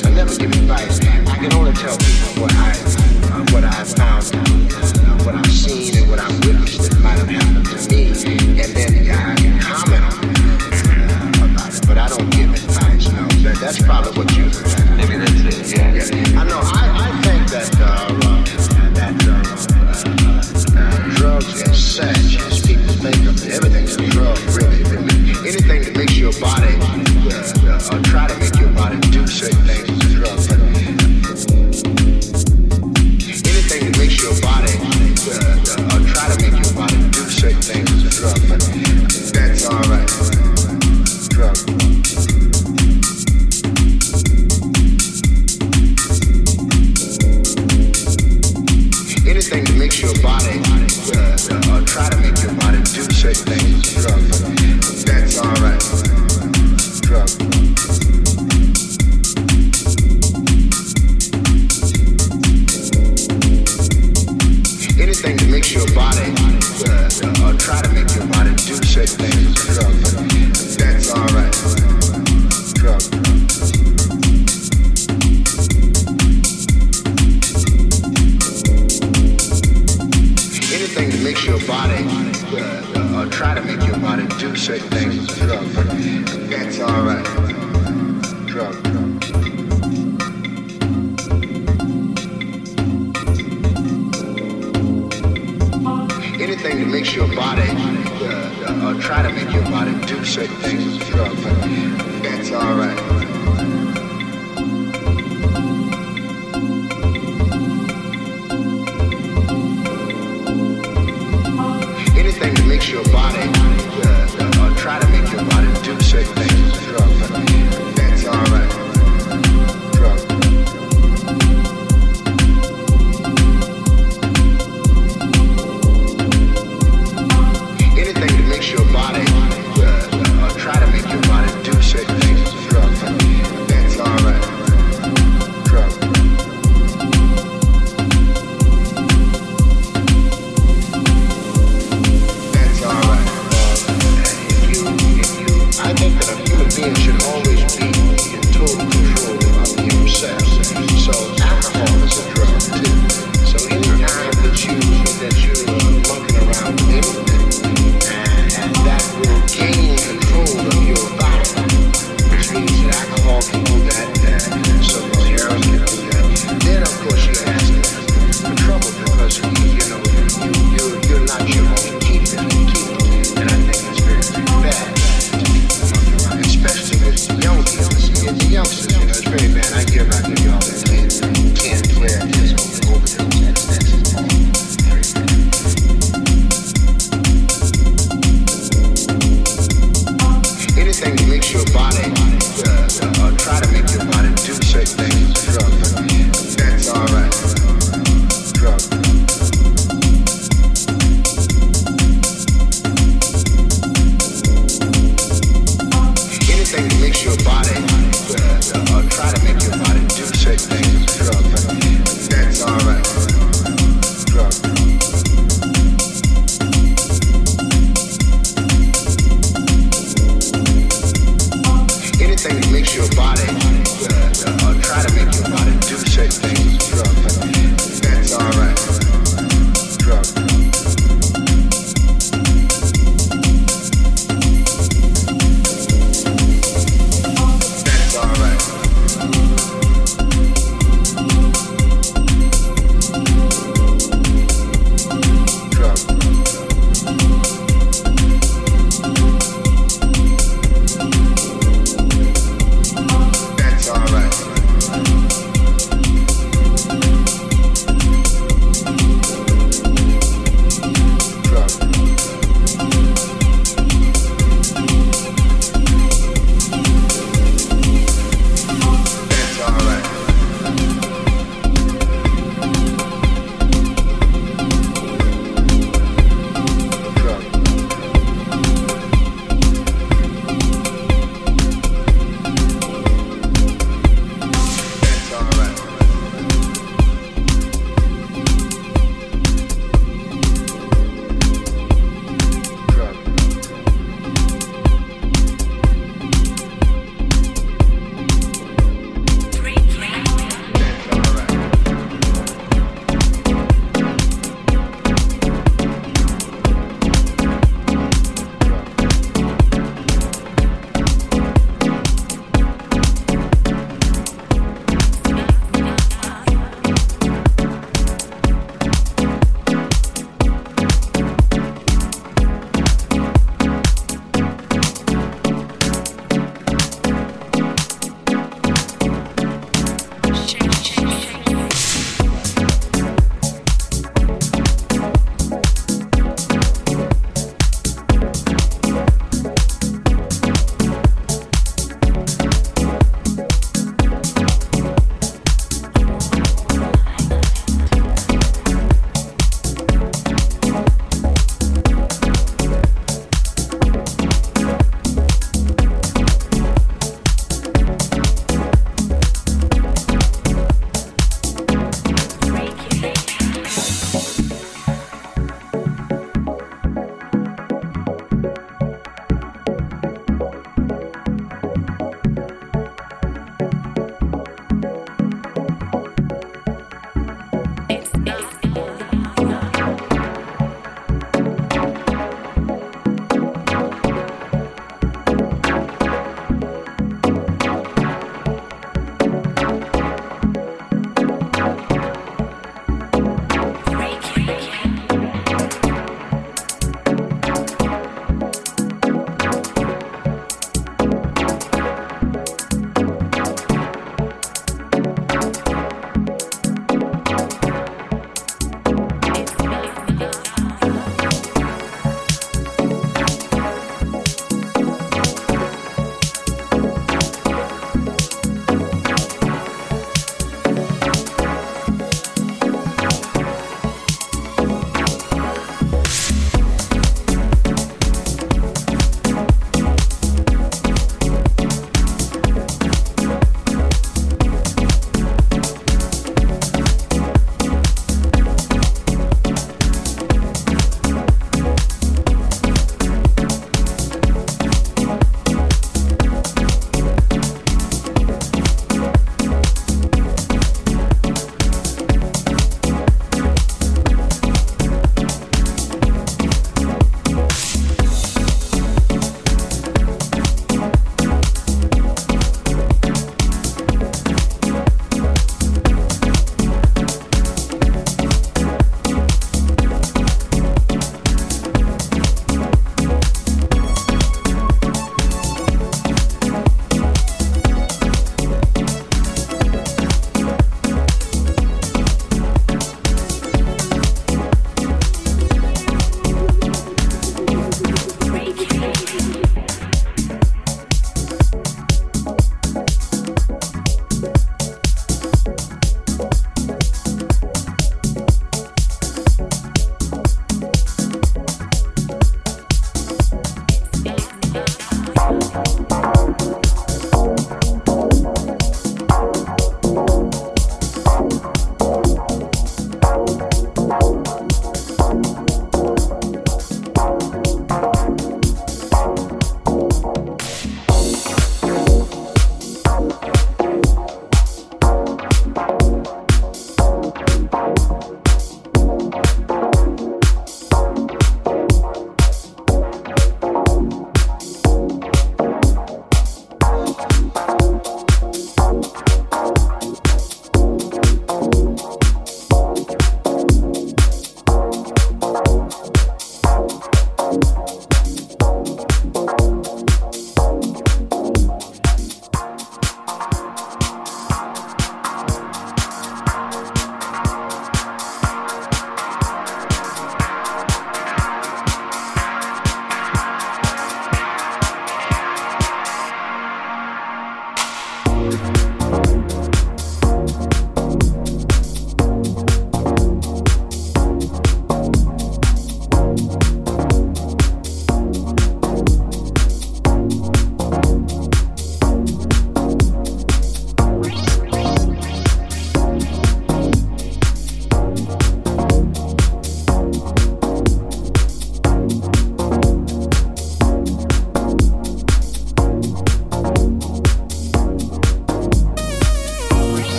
advice. I never give advice. I can only tell people what I what I found.